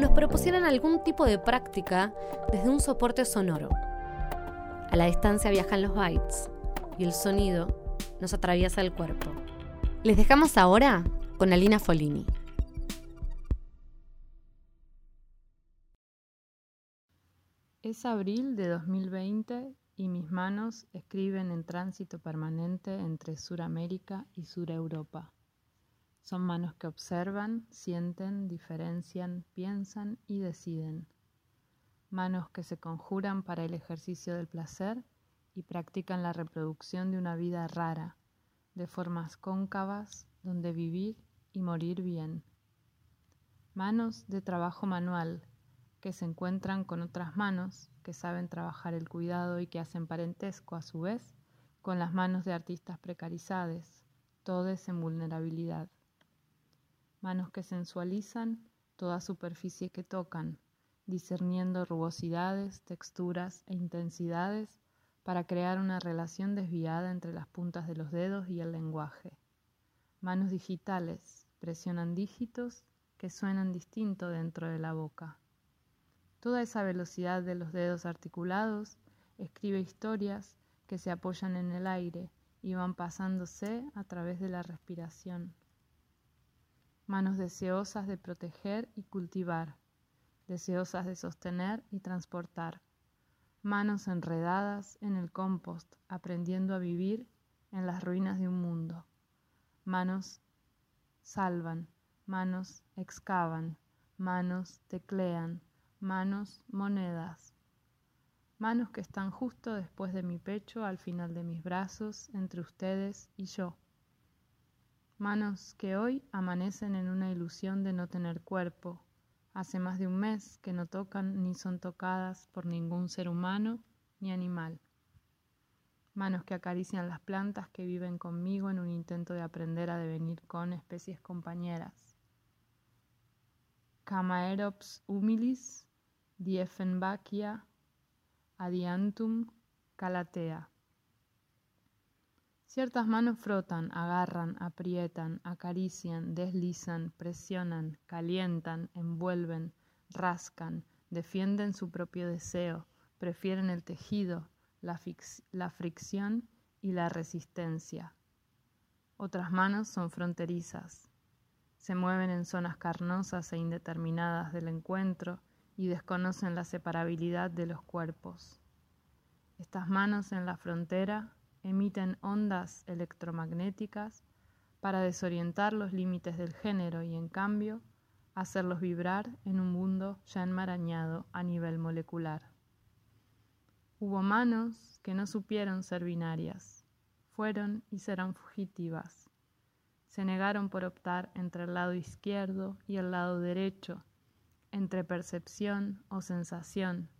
nos propusieran algún tipo de práctica desde un soporte sonoro. A la distancia viajan los bytes y el sonido nos atraviesa el cuerpo. Les dejamos ahora con Alina Folini. Es abril de 2020 y mis manos escriben en tránsito permanente entre Suramérica y Sureuropa. Son manos que observan, sienten, diferencian, piensan y deciden. Manos que se conjuran para el ejercicio del placer y practican la reproducción de una vida rara, de formas cóncavas, donde vivir y morir bien. Manos de trabajo manual que se encuentran con otras manos que saben trabajar el cuidado y que hacen parentesco a su vez con las manos de artistas precarizadas, todes en vulnerabilidad manos que sensualizan toda superficie que tocan, discerniendo rugosidades, texturas e intensidades para crear una relación desviada entre las puntas de los dedos y el lenguaje. Manos digitales presionan dígitos que suenan distinto dentro de la boca. Toda esa velocidad de los dedos articulados escribe historias que se apoyan en el aire y van pasándose a través de la respiración manos deseosas de proteger y cultivar, deseosas de sostener y transportar, manos enredadas en el compost, aprendiendo a vivir en las ruinas de un mundo. Manos salvan, manos excavan, manos teclean, manos monedas. Manos que están justo después de mi pecho, al final de mis brazos, entre ustedes y yo manos que hoy amanecen en una ilusión de no tener cuerpo. Hace más de un mes que no tocan ni son tocadas por ningún ser humano ni animal. Manos que acarician las plantas que viven conmigo en un intento de aprender a devenir con especies compañeras. Camaerops humilis, Dieffenbachia, Adiantum, Calatea. Ciertas manos frotan, agarran, aprietan, acarician, deslizan, presionan, calientan, envuelven, rascan, defienden su propio deseo, prefieren el tejido, la, la fricción y la resistencia. Otras manos son fronterizas, se mueven en zonas carnosas e indeterminadas del encuentro y desconocen la separabilidad de los cuerpos. Estas manos en la frontera emiten ondas electromagnéticas para desorientar los límites del género y en cambio hacerlos vibrar en un mundo ya enmarañado a nivel molecular. Hubo manos que no supieron ser binarias, fueron y serán fugitivas. Se negaron por optar entre el lado izquierdo y el lado derecho, entre percepción o sensación,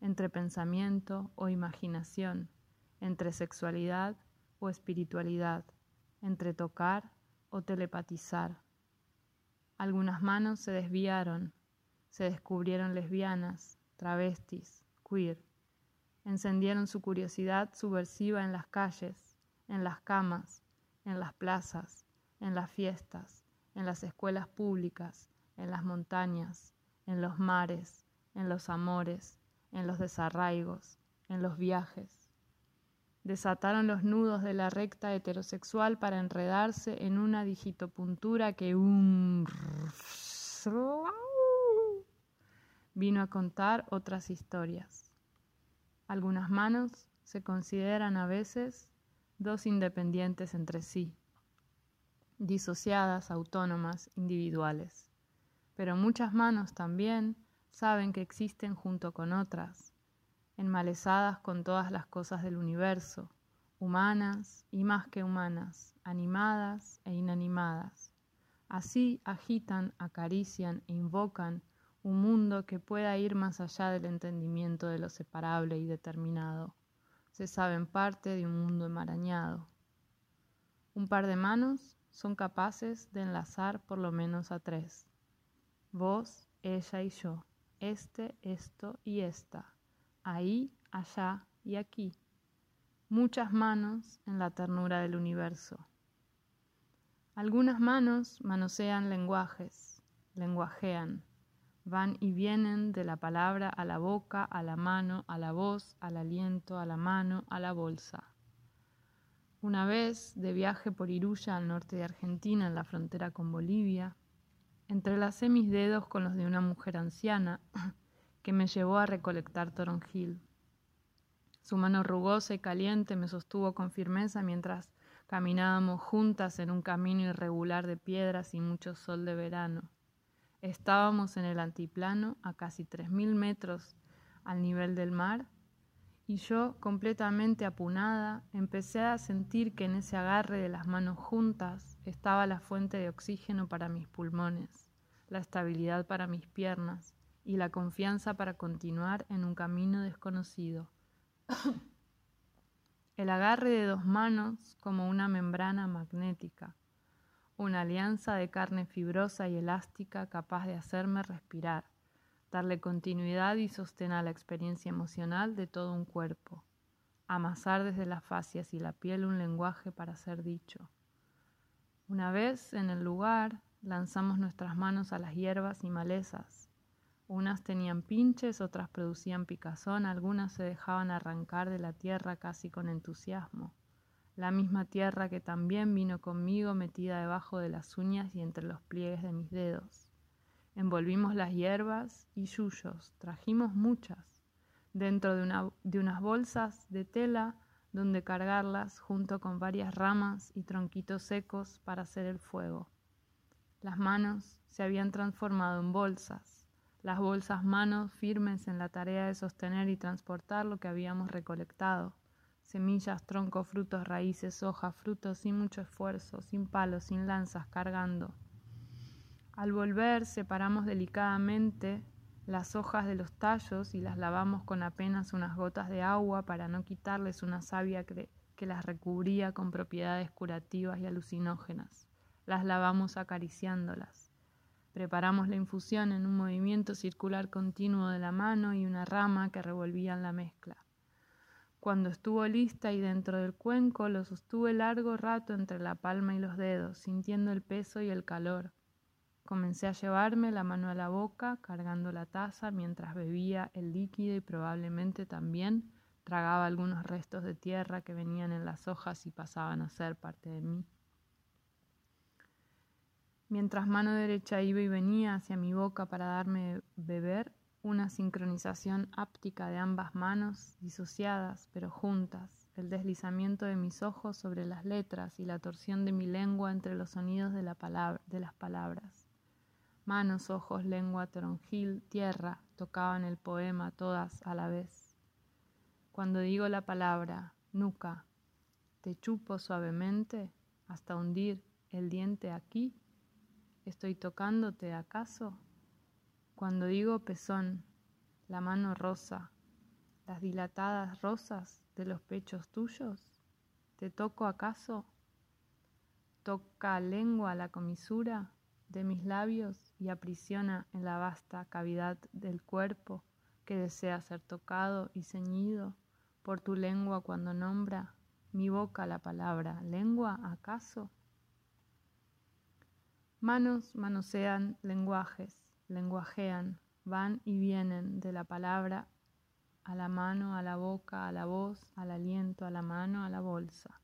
entre pensamiento o imaginación entre sexualidad o espiritualidad, entre tocar o telepatizar. Algunas manos se desviaron, se descubrieron lesbianas, travestis, queer. Encendieron su curiosidad subversiva en las calles, en las camas, en las plazas, en las fiestas, en las escuelas públicas, en las montañas, en los mares, en los amores, en los desarraigos, en los viajes desataron los nudos de la recta heterosexual para enredarse en una digitopuntura que un vino a contar otras historias. Algunas manos se consideran a veces dos independientes entre sí, disociadas, autónomas, individuales, pero muchas manos también saben que existen junto con otras, enmalezadas con todas las cosas del universo, humanas y más que humanas, animadas e inanimadas. Así agitan, acarician e invocan un mundo que pueda ir más allá del entendimiento de lo separable y determinado. Se saben parte de un mundo enmarañado. Un par de manos son capaces de enlazar por lo menos a tres. Vos, ella y yo, este, esto y esta, ahí, allá y aquí. Muchas manos en la ternura del universo. Algunas manos manosean lenguajes, lenguajean, van y vienen de la palabra a la boca, a la mano, a la voz, al aliento, a la mano, a la bolsa. Una vez, de viaje por Iruya al norte de Argentina, en la frontera con Bolivia, entrelacé mis dedos con los de una mujer anciana que me llevó a recolectar toronjil. Su mano rugosa y caliente me sostuvo con firmeza mientras Caminábamos juntas en un camino irregular de piedras y mucho sol de verano. Estábamos en el antiplano a casi tres mil metros al nivel del mar y yo, completamente apunada, empecé a sentir que en ese agarre de las manos juntas estaba la fuente de oxígeno para mis pulmones, la estabilidad para mis piernas y la confianza para continuar en un camino desconocido. el agarre de dos manos como una membrana magnética, una alianza de carne fibrosa y elástica capaz de hacerme respirar, darle continuidad y sostén a la experiencia emocional de todo un cuerpo, amasar desde las fascias y la piel un lenguaje para ser dicho. Una vez en el lugar, lanzamos nuestras manos a las hierbas y malezas, unas tenían pinches, otras producían picazón, algunas se dejaban arrancar de la tierra casi con entusiasmo. La misma tierra que también vino conmigo metida debajo de las uñas y entre los pliegues de mis dedos. Envolvimos las hierbas y yuyos, trajimos muchas, dentro de, de unas bolsas de tela donde cargarlas junto con varias ramas y tronquitos secos para hacer el fuego. Las manos se habían transformado en bolsas las bolsas manos firmes en la tarea de sostener y transportar lo que habíamos recolectado. Semillas, troncos, frutos, raíces, hojas, frutos, sin mucho esfuerzo, sin palos, sin lanzas, cargando. Al volver, separamos delicadamente las hojas de los tallos y las lavamos con apenas unas gotas de agua para no quitarles una savia que, que las recubría con propiedades curativas y alucinógenas. Las lavamos acariciándolas. Preparamos la infusión en un movimiento circular continuo de la mano y una rama que revolvían la mezcla. Cuando estuvo lista y dentro del cuenco, lo sostuve largo rato entre la palma y los dedos, sintiendo el peso y el calor. Comencé a llevarme la mano a la boca, cargando la taza mientras bebía el líquido y probablemente también tragaba algunos restos de tierra que venían en las hojas y pasaban a ser parte de mí. Mientras mano derecha iba y venía hacia mi boca para darme beber, una sincronización áptica de ambas manos, disociadas pero juntas, el deslizamiento de mis ojos sobre las letras y la torsión de mi lengua entre los sonidos de, la palabra, de las palabras. Manos, ojos, lengua, tronjil, tierra tocaban el poema todas a la vez. Cuando digo la palabra nuca, te chupo suavemente hasta hundir el diente aquí ¿Estoy tocándote acaso? Cuando digo pezón, la mano rosa, las dilatadas rosas de los pechos tuyos, ¿te toco acaso? ¿Toca lengua la comisura de mis labios y aprisiona en la vasta cavidad del cuerpo que desea ser tocado y ceñido por tu lengua cuando nombra mi boca la palabra lengua acaso? Manos manosean lenguajes, lenguajean, van y vienen de la palabra a la mano, a la boca, a la voz, al aliento, a la mano, a la bolsa.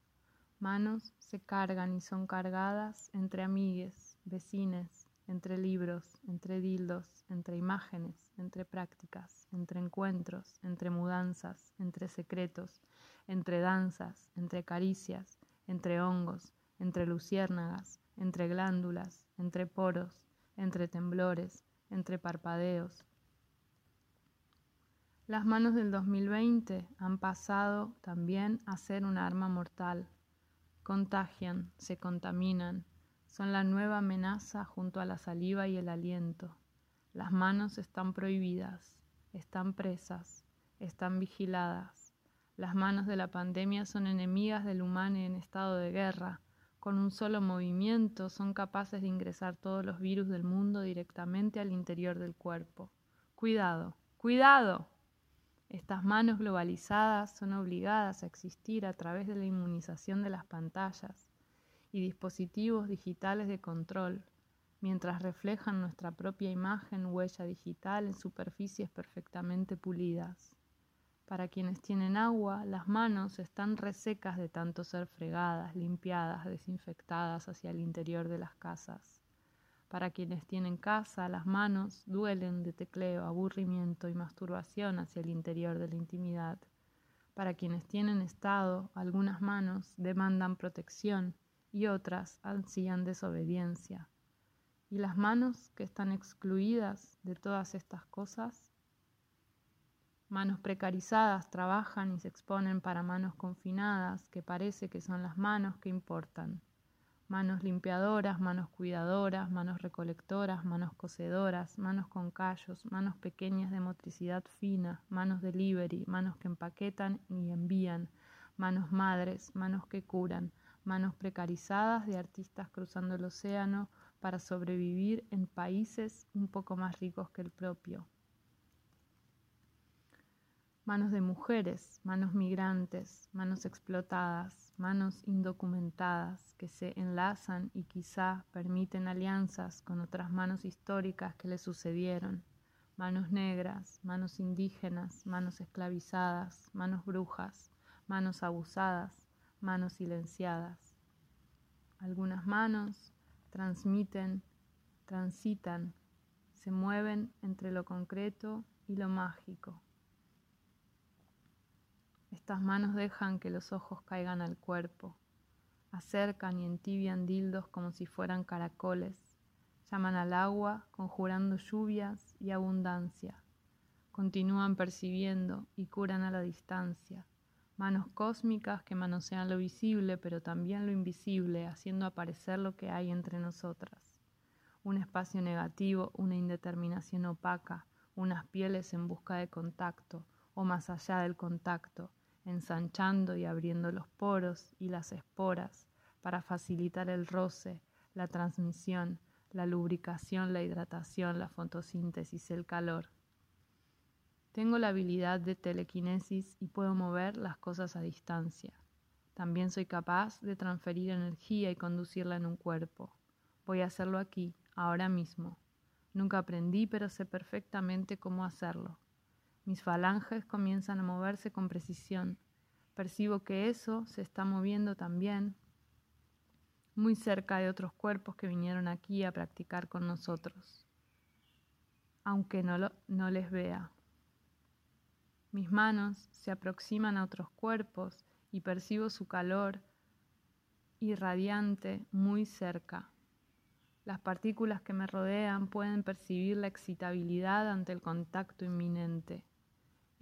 Manos se cargan y son cargadas entre amigues, vecines, entre libros, entre dildos, entre imágenes, entre prácticas, entre encuentros, entre mudanzas, entre secretos, entre danzas, entre caricias, entre hongos, entre luciérnagas, entre glándulas, entre poros, entre temblores, entre parpadeos. Las manos del 2020 han pasado también a ser un arma mortal. Contagian, se contaminan, son la nueva amenaza junto a la saliva y el aliento. Las manos están prohibidas, están presas, están vigiladas. Las manos de la pandemia son enemigas del humano en estado de guerra. Con un solo movimiento son capaces de ingresar todos los virus del mundo directamente al interior del cuerpo. Cuidado, cuidado. Estas manos globalizadas son obligadas a existir a través de la inmunización de las pantallas y dispositivos digitales de control, mientras reflejan nuestra propia imagen huella digital en superficies perfectamente pulidas. Para quienes tienen agua, las manos están resecas de tanto ser fregadas, limpiadas, desinfectadas hacia el interior de las casas. Para quienes tienen casa, las manos duelen de tecleo, aburrimiento y masturbación hacia el interior de la intimidad. Para quienes tienen estado, algunas manos demandan protección y otras ansían desobediencia. Y las manos que están excluidas de todas estas cosas, manos precarizadas trabajan y se exponen para manos confinadas, que parece que son las manos que importan. Manos limpiadoras, manos cuidadoras, manos recolectoras, manos cosedoras, manos con callos, manos pequeñas de motricidad fina, manos delivery, manos que empaquetan y envían, manos madres, manos que curan, manos precarizadas de artistas cruzando el océano para sobrevivir en países un poco más ricos que el propio. Manos de mujeres, manos migrantes, manos explotadas, manos indocumentadas que se enlazan y quizá permiten alianzas con otras manos históricas que le sucedieron, manos negras, manos indígenas, manos esclavizadas, manos brujas, manos abusadas, manos silenciadas. Algunas manos transmiten, transitan, se mueven entre lo concreto y lo mágico. Estas manos dejan que los ojos caigan al cuerpo, acercan y entibian dildos como si fueran caracoles, llaman al agua conjurando lluvias y abundancia, continúan percibiendo y curan a la distancia, manos cósmicas que manosean lo visible pero también lo invisible, haciendo aparecer lo que hay entre nosotras. Un espacio negativo, una indeterminación opaca, unas pieles en busca de contacto o más allá del contacto, ensanchando y abriendo los poros y las esporas para facilitar el roce, la transmisión, la lubricación, la hidratación, la fotosíntesis, el calor. Tengo la habilidad de telequinesis y puedo mover las cosas a distancia. También soy capaz de transferir energía y conducirla en un cuerpo. Voy a hacerlo aquí, ahora mismo. Nunca aprendí, pero sé perfectamente cómo hacerlo. Mis falanges comienzan a moverse con precisión. Percibo que eso se está moviendo también muy cerca de otros cuerpos que vinieron aquí a practicar con nosotros, aunque no, lo, no les vea. Mis manos se aproximan a otros cuerpos y percibo su calor irradiante muy cerca. Las partículas que me rodean pueden percibir la excitabilidad ante el contacto inminente.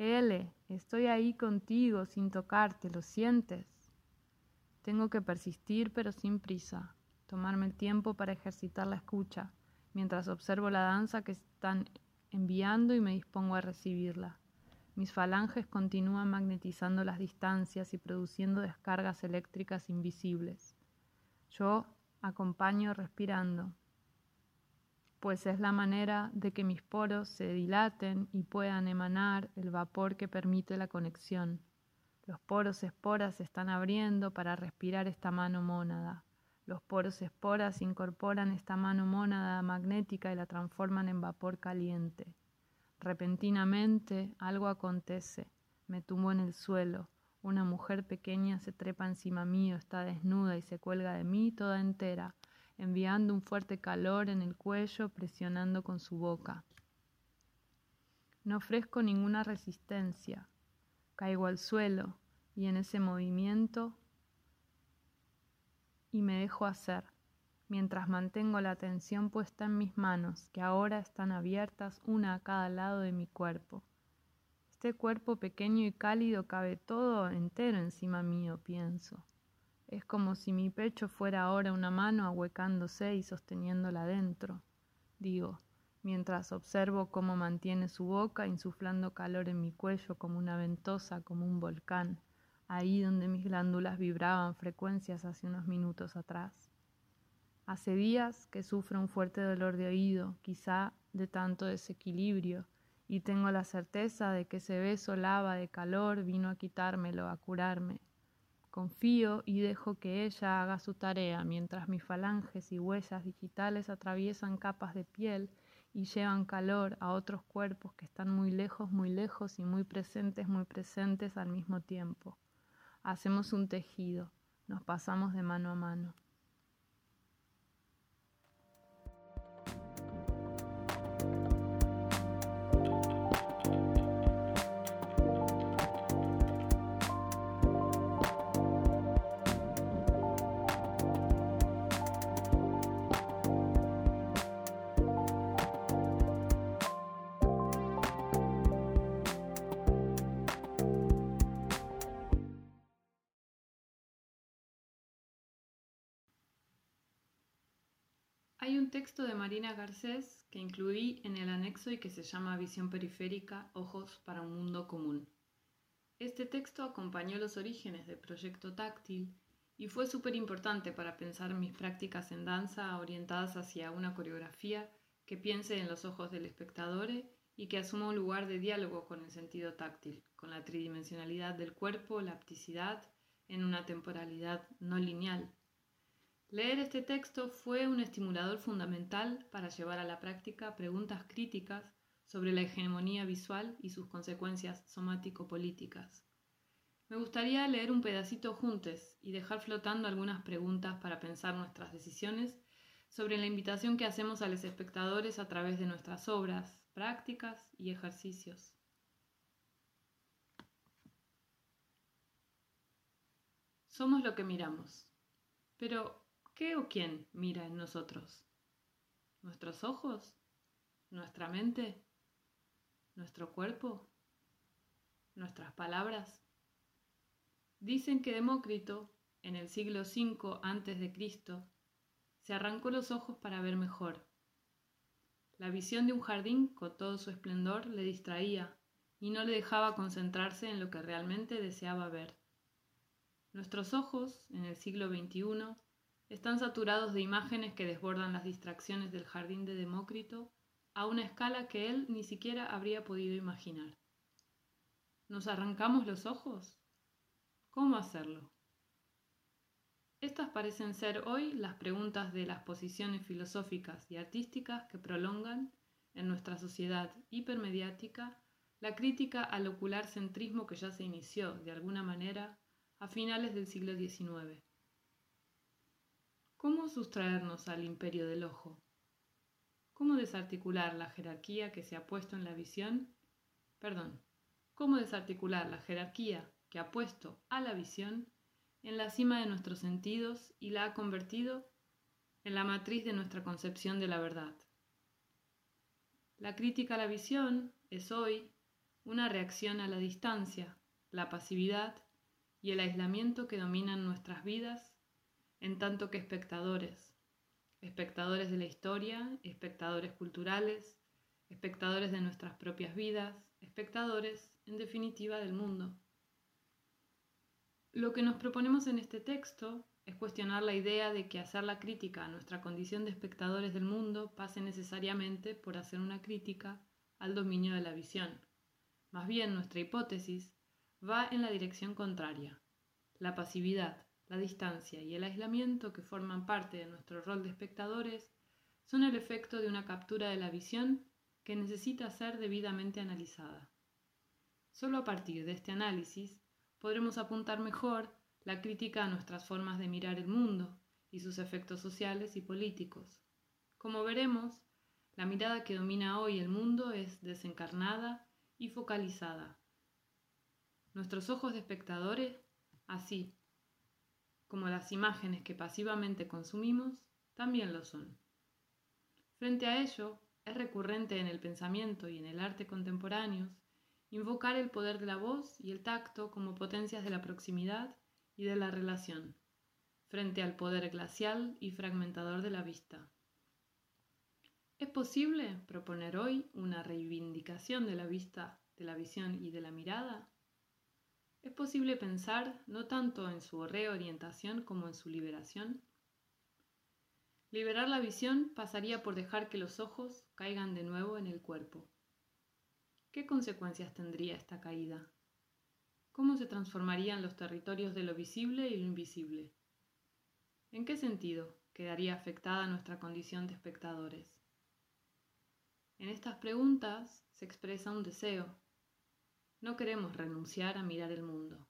L, estoy ahí contigo sin tocarte, ¿lo sientes? Tengo que persistir pero sin prisa, tomarme el tiempo para ejercitar la escucha, mientras observo la danza que están enviando y me dispongo a recibirla. Mis falanges continúan magnetizando las distancias y produciendo descargas eléctricas invisibles. Yo acompaño respirando, pues es la manera de que mis poros se dilaten y puedan emanar el vapor que permite la conexión. Los poros esporas se están abriendo para respirar esta mano mónada. Los poros esporas incorporan esta mano mónada magnética y la transforman en vapor caliente. Repentinamente algo acontece, me tumbo en el suelo, una mujer pequeña se trepa encima mío, está desnuda y se cuelga de mí toda entera, enviando un fuerte calor en el cuello, presionando con su boca. No ofrezco ninguna resistencia, caigo al suelo y en ese movimiento y me dejo hacer mientras mantengo la atención puesta en mis manos, que ahora están abiertas una a cada lado de mi cuerpo. Este cuerpo pequeño y cálido cabe todo entero encima mío, pienso. Es como si mi pecho fuera ahora una mano ahuecándose y sosteniéndola dentro. Digo, mientras observo cómo mantiene su boca insuflando calor en mi cuello como una ventosa, como un volcán, ahí donde mis glándulas vibraban frecuencias hace unos minutos atrás. Hace días que sufro un fuerte dolor de oído, quizá de tanto desequilibrio, y tengo la certeza de que ese beso lava de calor vino a quitármelo, a curarme. Confío y dejo que ella haga su tarea mientras mis falanges y huellas digitales atraviesan capas de piel y llevan calor a otros cuerpos que están muy lejos, muy lejos y muy presentes, muy presentes al mismo tiempo. Hacemos un tejido, nos pasamos de mano a mano. Hay un texto de Marina Garcés que incluí en el anexo y que se llama Visión Periférica, Ojos para un Mundo Común. Este texto acompañó los orígenes del proyecto táctil y fue súper importante para pensar mis prácticas en danza orientadas hacia una coreografía que piense en los ojos del espectador y que asuma un lugar de diálogo con el sentido táctil, con la tridimensionalidad del cuerpo, la apticidad, en una temporalidad no lineal Leer este texto fue un estimulador fundamental para llevar a la práctica preguntas críticas sobre la hegemonía visual y sus consecuencias somático-políticas. Me gustaría leer un pedacito juntos y dejar flotando algunas preguntas para pensar nuestras decisiones sobre la invitación que hacemos a los espectadores a través de nuestras obras, prácticas y ejercicios. Somos lo que miramos. Pero, ¿Qué o quién mira en nosotros? ¿Nuestros ojos? ¿Nuestra mente? ¿Nuestro cuerpo? ¿Nuestras palabras? Dicen que Demócrito, en el siglo V a.C., se arrancó los ojos para ver mejor. La visión de un jardín con todo su esplendor le distraía y no le dejaba concentrarse en lo que realmente deseaba ver. Nuestros ojos, en el siglo XXI, están saturados de imágenes que desbordan las distracciones del jardín de Demócrito a una escala que él ni siquiera habría podido imaginar. ¿Nos arrancamos los ojos? ¿Cómo hacerlo? Estas parecen ser hoy las preguntas de las posiciones filosóficas y artísticas que prolongan, en nuestra sociedad hipermediática, la crítica al ocular centrismo que ya se inició, de alguna manera, a finales del siglo XIX. ¿Cómo sustraernos al imperio del ojo? ¿Cómo desarticular la jerarquía que se ha puesto en la visión? Perdón, ¿cómo desarticular la jerarquía que ha puesto a la visión en la cima de nuestros sentidos y la ha convertido en la matriz de nuestra concepción de la verdad? La crítica a la visión es hoy una reacción a la distancia, la pasividad y el aislamiento que dominan nuestras vidas en tanto que espectadores, espectadores de la historia, espectadores culturales, espectadores de nuestras propias vidas, espectadores, en definitiva, del mundo. Lo que nos proponemos en este texto es cuestionar la idea de que hacer la crítica a nuestra condición de espectadores del mundo pase necesariamente por hacer una crítica al dominio de la visión. Más bien, nuestra hipótesis va en la dirección contraria, la pasividad, la distancia y el aislamiento que forman parte de nuestro rol de espectadores son el efecto de una captura de la visión que necesita ser debidamente analizada. Solo a partir de este análisis podremos apuntar mejor la crítica a nuestras formas de mirar el mundo y sus efectos sociales y políticos. Como veremos, la mirada que domina hoy el mundo es desencarnada y focalizada. Nuestros ojos de espectadores, así como las imágenes que pasivamente consumimos, también lo son. Frente a ello, es recurrente en el pensamiento y en el arte contemporáneos invocar el poder de la voz y el tacto como potencias de la proximidad y de la relación, frente al poder glacial y fragmentador de la vista. ¿Es posible proponer hoy una reivindicación de la vista, de la visión y de la mirada? ¿Es posible pensar no tanto en su reorientación como en su liberación? Liberar la visión pasaría por dejar que los ojos caigan de nuevo en el cuerpo. ¿Qué consecuencias tendría esta caída? ¿Cómo se transformarían los territorios de lo visible y lo invisible? ¿En qué sentido quedaría afectada nuestra condición de espectadores? En estas preguntas se expresa un deseo. No queremos renunciar a mirar el mundo.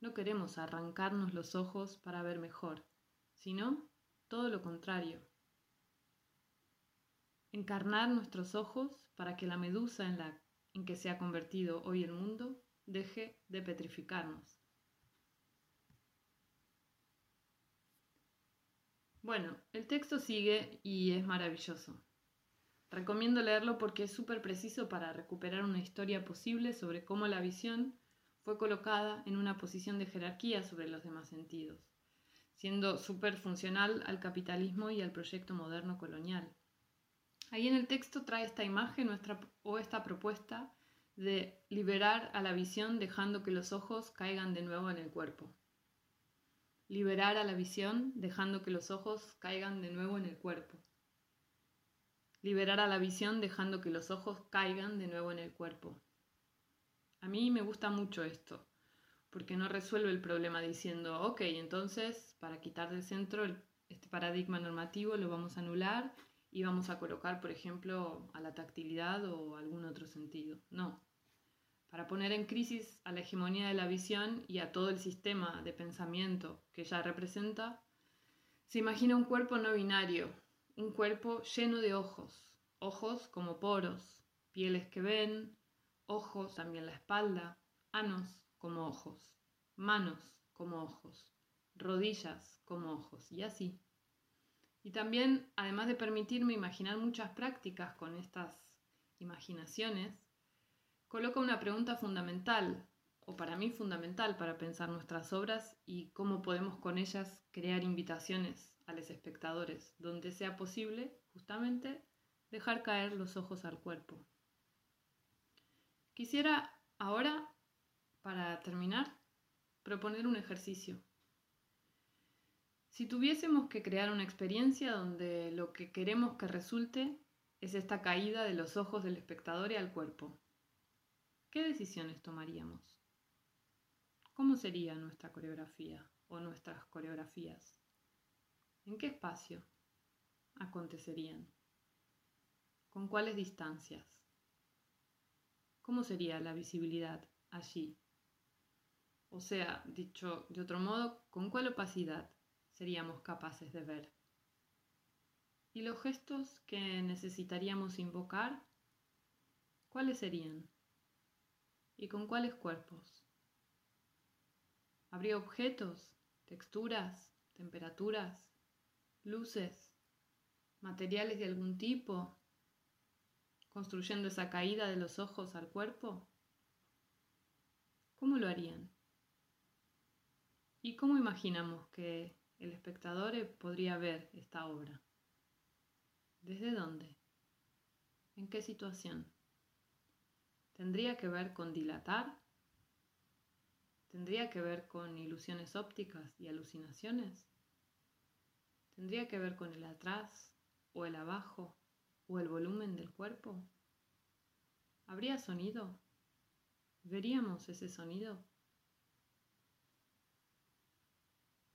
No queremos arrancarnos los ojos para ver mejor, sino todo lo contrario. Encarnar nuestros ojos para que la medusa en la en que se ha convertido hoy el mundo deje de petrificarnos. Bueno, el texto sigue y es maravilloso. Recomiendo leerlo porque es súper preciso para recuperar una historia posible sobre cómo la visión fue colocada en una posición de jerarquía sobre los demás sentidos, siendo súper funcional al capitalismo y al proyecto moderno colonial. Ahí en el texto trae esta imagen nuestra, o esta propuesta de liberar a la visión dejando que los ojos caigan de nuevo en el cuerpo. Liberar a la visión dejando que los ojos caigan de nuevo en el cuerpo liberar a la visión dejando que los ojos caigan de nuevo en el cuerpo. A mí me gusta mucho esto, porque no resuelve el problema diciendo, ok, entonces para quitar del centro este paradigma normativo lo vamos a anular y vamos a colocar, por ejemplo, a la tactilidad o algún otro sentido. No. Para poner en crisis a la hegemonía de la visión y a todo el sistema de pensamiento que ella representa, se imagina un cuerpo no binario, un cuerpo lleno de ojos, ojos como poros, pieles que ven, ojos también la espalda, anos como ojos, manos como ojos, rodillas como ojos y así. Y también, además de permitirme imaginar muchas prácticas con estas imaginaciones, coloca una pregunta fundamental, o para mí fundamental para pensar nuestras obras y cómo podemos con ellas crear invitaciones a los espectadores, donde sea posible justamente dejar caer los ojos al cuerpo. Quisiera ahora, para terminar, proponer un ejercicio. Si tuviésemos que crear una experiencia donde lo que queremos que resulte es esta caída de los ojos del espectador y al cuerpo, ¿qué decisiones tomaríamos? ¿Cómo sería nuestra coreografía o nuestras coreografías? ¿En qué espacio acontecerían? ¿Con cuáles distancias? ¿Cómo sería la visibilidad allí? O sea, dicho de otro modo, ¿con cuál opacidad seríamos capaces de ver? ¿Y los gestos que necesitaríamos invocar? ¿Cuáles serían? ¿Y con cuáles cuerpos? ¿Habría objetos, texturas, temperaturas, luces, materiales de algún tipo, construyendo esa caída de los ojos al cuerpo? ¿Cómo lo harían? ¿Y cómo imaginamos que el espectador podría ver esta obra? ¿Desde dónde? ¿En qué situación? ¿Tendría que ver con dilatar? ¿Tendría que ver con ilusiones ópticas y alucinaciones? ¿Tendría que ver con el atrás o el abajo o el volumen del cuerpo? ¿Habría sonido? ¿Veríamos ese sonido?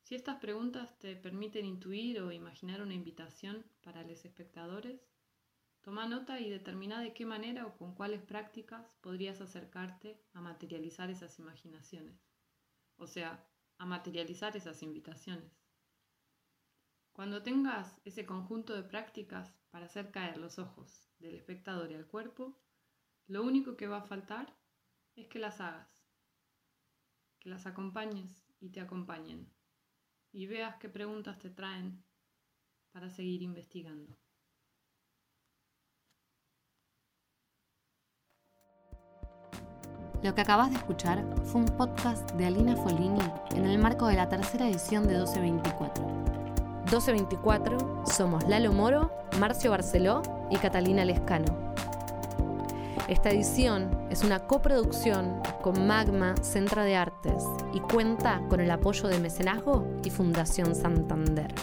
Si estas preguntas te permiten intuir o imaginar una invitación para los espectadores, toma nota y determina de qué manera o con cuáles prácticas podrías acercarte a materializar esas imaginaciones, o sea, a materializar esas invitaciones. Cuando tengas ese conjunto de prácticas para hacer caer los ojos del espectador y al cuerpo, lo único que va a faltar es que las hagas, que las acompañes y te acompañen y veas qué preguntas te traen para seguir investigando. Lo que acabas de escuchar fue un podcast de Alina Folini en el marco de la tercera edición de 1224 1224 somos Lalo Moro, Marcio Barceló y Catalina Lescano. Esta edición es una coproducción con Magma Centro de Artes y cuenta con el apoyo de Mecenazgo y Fundación Santander.